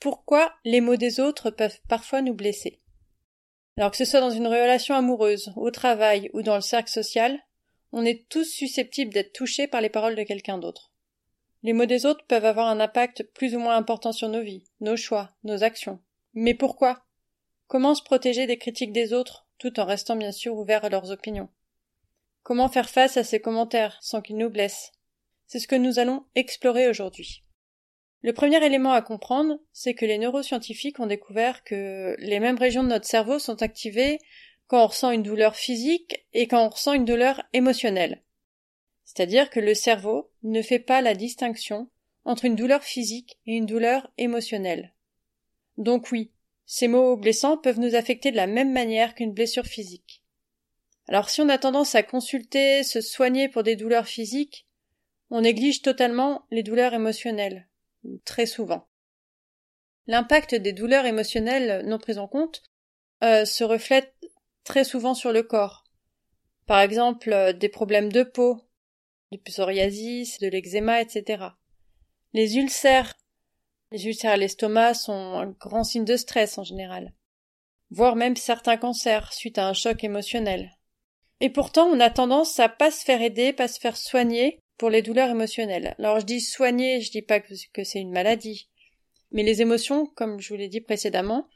pourquoi les mots des autres peuvent parfois nous blesser. Alors que ce soit dans une relation amoureuse, au travail ou dans le cercle social, on est tous susceptibles d'être touchés par les paroles de quelqu'un d'autre. Les mots des autres peuvent avoir un impact plus ou moins important sur nos vies, nos choix, nos actions. Mais pourquoi? Comment se protéger des critiques des autres, tout en restant bien sûr ouvert à leurs opinions? Comment faire face à ces commentaires sans qu'ils nous blessent? C'est ce que nous allons explorer aujourd'hui. Le premier élément à comprendre, c'est que les neuroscientifiques ont découvert que les mêmes régions de notre cerveau sont activées quand on ressent une douleur physique et quand on ressent une douleur émotionnelle. C'est-à-dire que le cerveau ne fait pas la distinction entre une douleur physique et une douleur émotionnelle. Donc oui, ces mots blessants peuvent nous affecter de la même manière qu'une blessure physique. Alors si on a tendance à consulter, se soigner pour des douleurs physiques, on néglige totalement les douleurs émotionnelles très souvent. L'impact des douleurs émotionnelles non prises en compte euh, se reflète très souvent sur le corps. Par exemple, euh, des problèmes de peau, du psoriasis, de l'eczéma, etc. Les ulcères, les ulcères à l'estomac sont un grand signe de stress en général, voire même certains cancers suite à un choc émotionnel. Et pourtant, on a tendance à pas se faire aider, pas se faire soigner pour les douleurs émotionnelles. Alors je dis soigner, je dis pas que, c'est une maladie. Mais les émotions, comme je vous l'ai dit précédemment,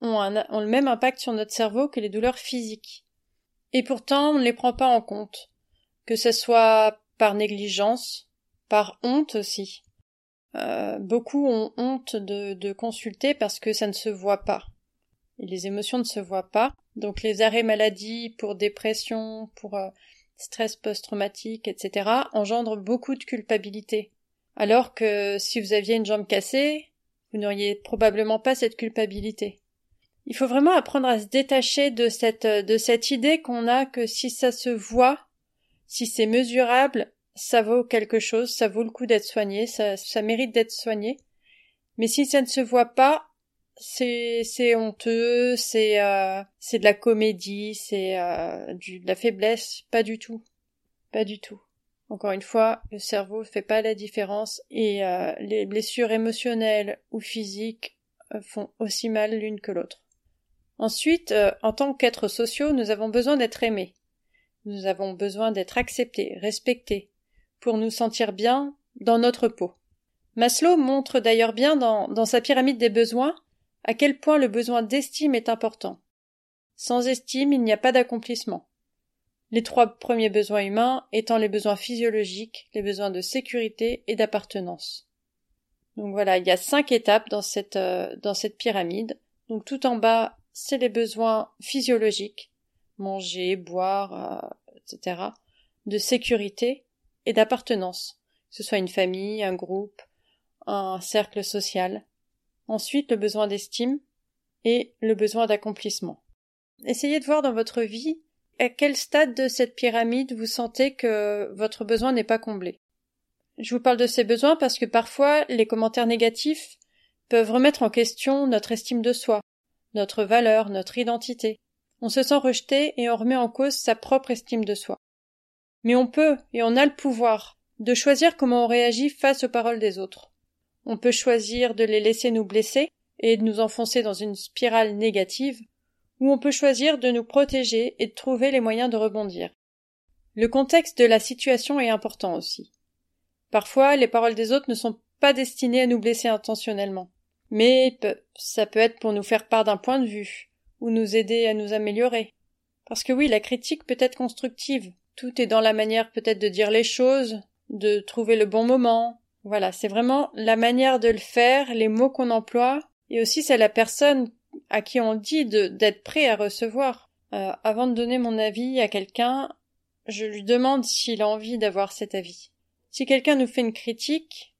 ont, le même impact sur notre cerveau que les douleurs physiques. Et pourtant, on ne les prend pas en compte. Que ce soit par négligence, par honte aussi. Euh, beaucoup ont honte de, de consulter parce que ça ne se voit pas. Et les émotions ne se voient pas. Donc les arrêts maladie pour dépression, pour euh, stress post-traumatique, etc., engendre beaucoup de culpabilité. Alors que si vous aviez une jambe cassée, vous n'auriez probablement pas cette culpabilité. Il faut vraiment apprendre à se détacher de cette, de cette idée qu'on a que si ça se voit, si c'est mesurable, ça vaut quelque chose, ça vaut le coup d'être soigné, ça, ça mérite d'être soigné. Mais si ça ne se voit pas, c'est c'est honteux, c'est euh, c'est de la comédie, c'est euh, de la faiblesse, pas du tout, pas du tout. Encore une fois, le cerveau fait pas la différence et euh, les blessures émotionnelles ou physiques euh, font aussi mal l'une que l'autre. Ensuite, euh, en tant qu'êtres sociaux, nous avons besoin d'être aimés. Nous avons besoin d'être acceptés, respectés, pour nous sentir bien dans notre peau. Maslow montre d'ailleurs bien dans, dans sa pyramide des besoins à quel point le besoin d'estime est important. Sans estime, il n'y a pas d'accomplissement. Les trois premiers besoins humains étant les besoins physiologiques, les besoins de sécurité et d'appartenance. Donc voilà, il y a cinq étapes dans cette, euh, dans cette pyramide. Donc tout en bas, c'est les besoins physiologiques, manger, boire, euh, etc., de sécurité et d'appartenance, que ce soit une famille, un groupe, un cercle social ensuite le besoin d'estime et le besoin d'accomplissement. Essayez de voir dans votre vie à quel stade de cette pyramide vous sentez que votre besoin n'est pas comblé. Je vous parle de ces besoins parce que parfois les commentaires négatifs peuvent remettre en question notre estime de soi, notre valeur, notre identité. On se sent rejeté et on remet en cause sa propre estime de soi. Mais on peut et on a le pouvoir de choisir comment on réagit face aux paroles des autres. On peut choisir de les laisser nous blesser et de nous enfoncer dans une spirale négative, ou on peut choisir de nous protéger et de trouver les moyens de rebondir. Le contexte de la situation est important aussi. Parfois, les paroles des autres ne sont pas destinées à nous blesser intentionnellement. Mais ça peut être pour nous faire part d'un point de vue, ou nous aider à nous améliorer. Parce que oui, la critique peut être constructive. Tout est dans la manière peut-être de dire les choses, de trouver le bon moment, voilà, c'est vraiment la manière de le faire, les mots qu'on emploie, et aussi c'est la personne à qui on dit d'être prêt à recevoir. Euh, avant de donner mon avis à quelqu'un, je lui demande s'il a envie d'avoir cet avis. Si quelqu'un nous fait une critique,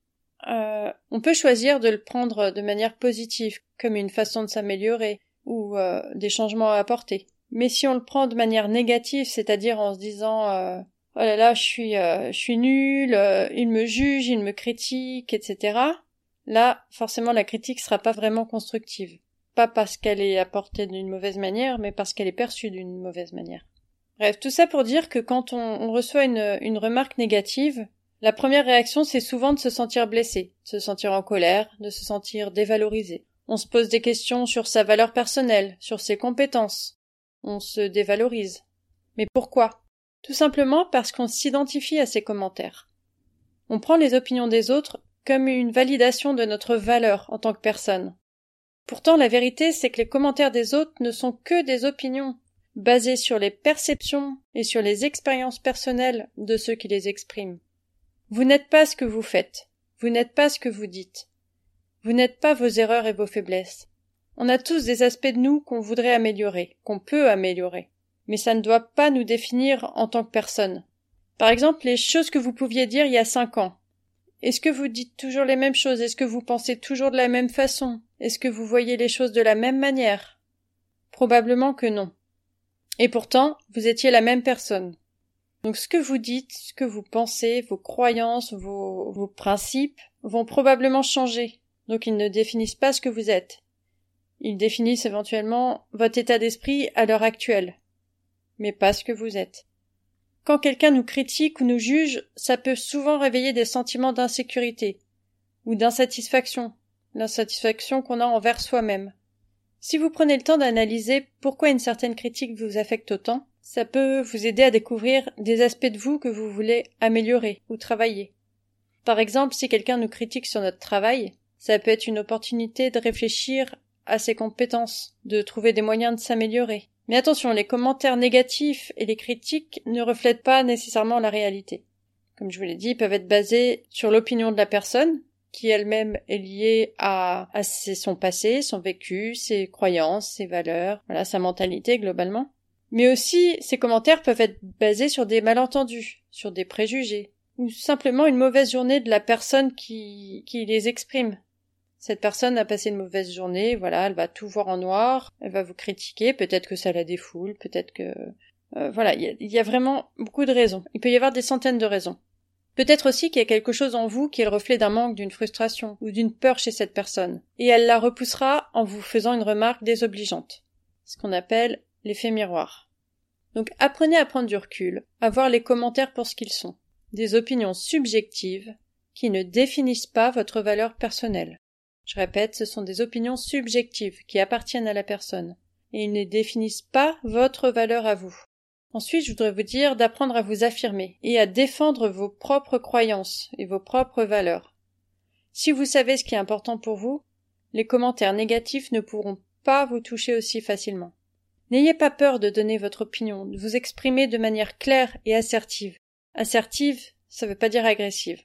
euh, on peut choisir de le prendre de manière positive, comme une façon de s'améliorer, ou euh, des changements à apporter. Mais si on le prend de manière négative, c'est-à-dire en se disant euh, oh là là, je suis, euh, je suis nul, il me juge, il me critique, etc. Là, forcément, la critique sera pas vraiment constructive. Pas parce qu'elle est apportée d'une mauvaise manière, mais parce qu'elle est perçue d'une mauvaise manière. Bref, tout ça pour dire que quand on, reçoit une remarque négative, la première réaction, c'est souvent de se sentir blessé, de se sentir en colère, de se sentir dévalorisé. On se pose des questions sur sa valeur personnelle, sur ses compétences. On se dévalorise. Mais pourquoi? Tout simplement parce qu'on s'identifie à ces commentaires. On prend les opinions des autres comme une validation de notre valeur en tant que personne. Pourtant, la vérité, c'est que les commentaires des autres ne sont que des opinions, basées sur les perceptions et sur les expériences personnelles de ceux qui les expriment. Vous n'êtes pas ce que vous faites, vous n'êtes pas ce que vous dites, vous n'êtes pas vos erreurs et vos faiblesses. On a tous des aspects de nous qu'on voudrait améliorer, qu'on peut améliorer, mais ça ne doit pas nous définir en tant que personne. Par exemple, les choses que vous pouviez dire il y a cinq ans, est-ce que vous dites toujours les mêmes choses? Est-ce que vous pensez toujours de la même façon? Est-ce que vous voyez les choses de la même manière? Probablement que non. Et pourtant, vous étiez la même personne. Donc ce que vous dites, ce que vous pensez, vos croyances, vos, vos principes vont probablement changer. Donc ils ne définissent pas ce que vous êtes. Ils définissent éventuellement votre état d'esprit à l'heure actuelle. Mais pas ce que vous êtes. Quand quelqu'un nous critique ou nous juge, ça peut souvent réveiller des sentiments d'insécurité ou d'insatisfaction, l'insatisfaction qu'on a envers soi-même. Si vous prenez le temps d'analyser pourquoi une certaine critique vous affecte autant, ça peut vous aider à découvrir des aspects de vous que vous voulez améliorer ou travailler. Par exemple, si quelqu'un nous critique sur notre travail, ça peut être une opportunité de réfléchir à ses compétences, de trouver des moyens de s'améliorer, mais attention, les commentaires négatifs et les critiques ne reflètent pas nécessairement la réalité. Comme je vous l'ai dit, ils peuvent être basés sur l'opinion de la personne, qui elle-même est liée à, son passé, son vécu, ses croyances, ses valeurs, voilà, sa mentalité globalement. Mais aussi, ces commentaires peuvent être basés sur des malentendus, sur des préjugés, ou simplement une mauvaise journée de la personne qui, qui les exprime. Cette personne a passé une mauvaise journée, voilà, elle va tout voir en noir, elle va vous critiquer, peut-être que ça la défoule, peut-être que... Euh, voilà, il y, a vraiment beaucoup de raisons. Il peut y avoir des centaines de raisons. Peut-être aussi qu'il y a quelque chose en vous qui est le reflet d'un manque, d'une frustration ou d'une peur chez cette personne, et elle la repoussera en vous faisant une remarque désobligeante, ce qu'on appelle l'effet miroir. Donc apprenez à prendre du recul, à voir les commentaires pour ce qu'ils sont, des opinions subjectives qui ne définissent pas votre valeur personnelle. Je répète, ce sont des opinions subjectives qui appartiennent à la personne, et ils ne définissent pas votre valeur à vous. Ensuite, je voudrais vous dire d'apprendre à vous affirmer et à défendre vos propres croyances et vos propres valeurs. Si vous savez ce qui est important pour vous, les commentaires négatifs ne pourront pas vous toucher aussi facilement. N'ayez pas peur de donner votre opinion, de vous exprimer de manière claire et assertive. Assertive, ça veut pas dire agressive.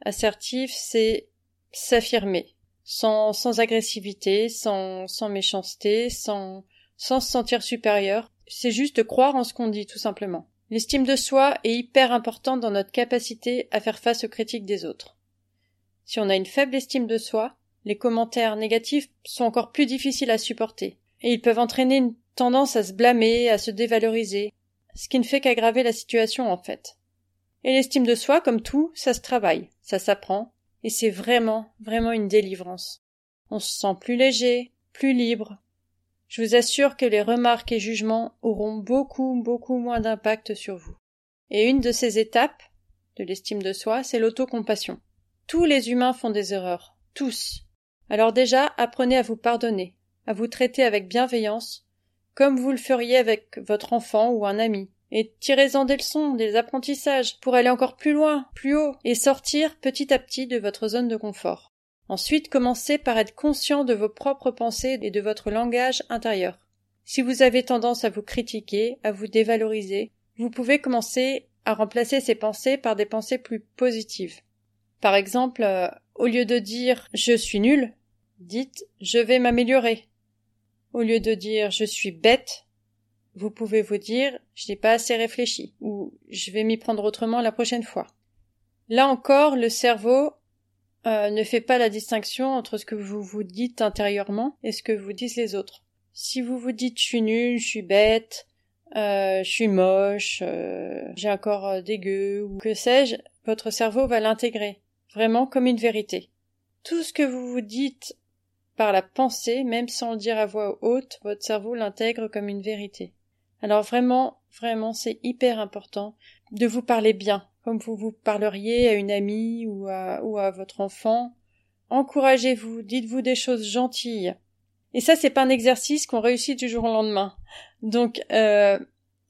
Assertive, c'est s'affirmer, sans, sans agressivité, sans, sans méchanceté, sans, sans se sentir supérieur. C'est juste croire en ce qu'on dit, tout simplement. L'estime de soi est hyper importante dans notre capacité à faire face aux critiques des autres. Si on a une faible estime de soi, les commentaires négatifs sont encore plus difficiles à supporter, et ils peuvent entraîner une tendance à se blâmer, à se dévaloriser, ce qui ne fait qu'aggraver la situation en fait. Et l'estime de soi, comme tout, ça se travaille, ça s'apprend, et c'est vraiment, vraiment une délivrance. On se sent plus léger, plus libre. Je vous assure que les remarques et jugements auront beaucoup, beaucoup moins d'impact sur vous. Et une de ces étapes de l'estime de soi, c'est l'autocompassion. Tous les humains font des erreurs. Tous. Alors déjà, apprenez à vous pardonner, à vous traiter avec bienveillance, comme vous le feriez avec votre enfant ou un ami, et tirez-en des leçons, des apprentissages, pour aller encore plus loin, plus haut, et sortir petit à petit de votre zone de confort. Ensuite, commencez par être conscient de vos propres pensées et de votre langage intérieur. Si vous avez tendance à vous critiquer, à vous dévaloriser, vous pouvez commencer à remplacer ces pensées par des pensées plus positives. Par exemple, euh, au lieu de dire je suis nul, dites je vais m'améliorer. Au lieu de dire je suis bête, vous pouvez vous dire je n'ai pas assez réfléchi ou je vais m'y prendre autrement la prochaine fois. Là encore, le cerveau euh, ne fait pas la distinction entre ce que vous vous dites intérieurement et ce que vous disent les autres. Si vous vous dites je suis nul, je suis bête, euh, je suis moche, euh, j'ai un corps dégueu ou que sais-je, votre cerveau va l'intégrer, vraiment comme une vérité. Tout ce que vous vous dites par la pensée, même sans le dire à voix haute, votre cerveau l'intègre comme une vérité. Alors vraiment, vraiment, c'est hyper important de vous parler bien, comme vous vous parleriez à une amie ou à, ou à votre enfant. Encouragez-vous, dites-vous des choses gentilles. Et ça, c'est pas un exercice qu'on réussit du jour au lendemain. Donc, euh,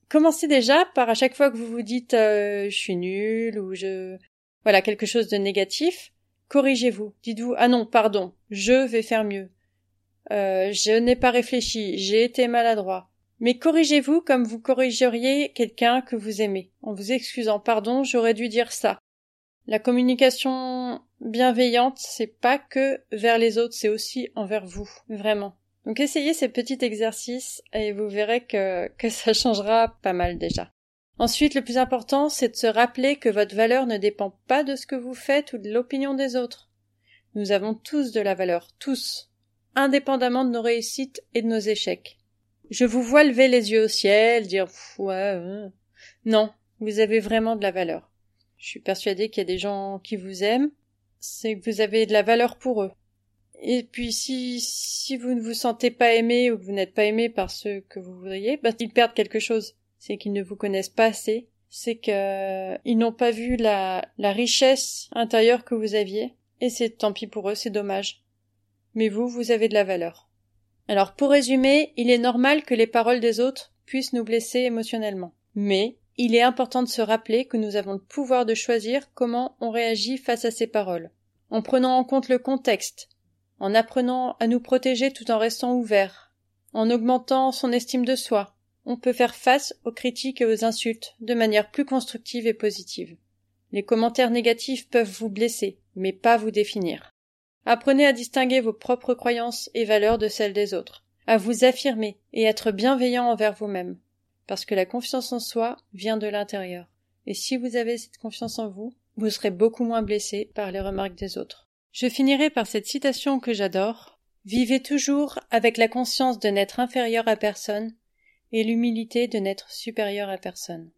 commencez déjà par à chaque fois que vous vous dites euh, je suis nul ou je voilà quelque chose de négatif, corrigez-vous. Dites-vous ah non, pardon, je vais faire mieux. Euh, je n'ai pas réfléchi, j'ai été maladroit. Mais corrigez-vous comme vous corrigeriez quelqu'un que vous aimez, en vous excusant pardon, j'aurais dû dire ça. La communication bienveillante, c'est pas que vers les autres, c'est aussi envers vous, vraiment. Donc essayez ces petits exercices et vous verrez que, que ça changera pas mal déjà. Ensuite, le plus important, c'est de se rappeler que votre valeur ne dépend pas de ce que vous faites ou de l'opinion des autres. Nous avons tous de la valeur, tous, indépendamment de nos réussites et de nos échecs. Je vous vois lever les yeux au ciel, dire ouais, non, vous avez vraiment de la valeur. Je suis persuadée qu'il y a des gens qui vous aiment, c'est que vous avez de la valeur pour eux. Et puis si, si vous ne vous sentez pas aimé ou que vous n'êtes pas aimé par ceux que vous voudriez, bah, ils perdent quelque chose. C'est qu'ils ne vous connaissent pas assez. C'est qu'ils n'ont pas vu la, la richesse intérieure que vous aviez. Et c'est tant pis pour eux, c'est dommage. Mais vous, vous avez de la valeur. Alors pour résumer, il est normal que les paroles des autres puissent nous blesser émotionnellement. Mais il est important de se rappeler que nous avons le pouvoir de choisir comment on réagit face à ces paroles, en prenant en compte le contexte, en apprenant à nous protéger tout en restant ouverts, en augmentant son estime de soi, on peut faire face aux critiques et aux insultes de manière plus constructive et positive. Les commentaires négatifs peuvent vous blesser, mais pas vous définir. Apprenez à distinguer vos propres croyances et valeurs de celles des autres, à vous affirmer et être bienveillant envers vous-même, parce que la confiance en soi vient de l'intérieur. Et si vous avez cette confiance en vous, vous serez beaucoup moins blessé par les remarques des autres. Je finirai par cette citation que j'adore. Vivez toujours avec la conscience de n'être inférieur à personne et l'humilité de n'être supérieur à personne.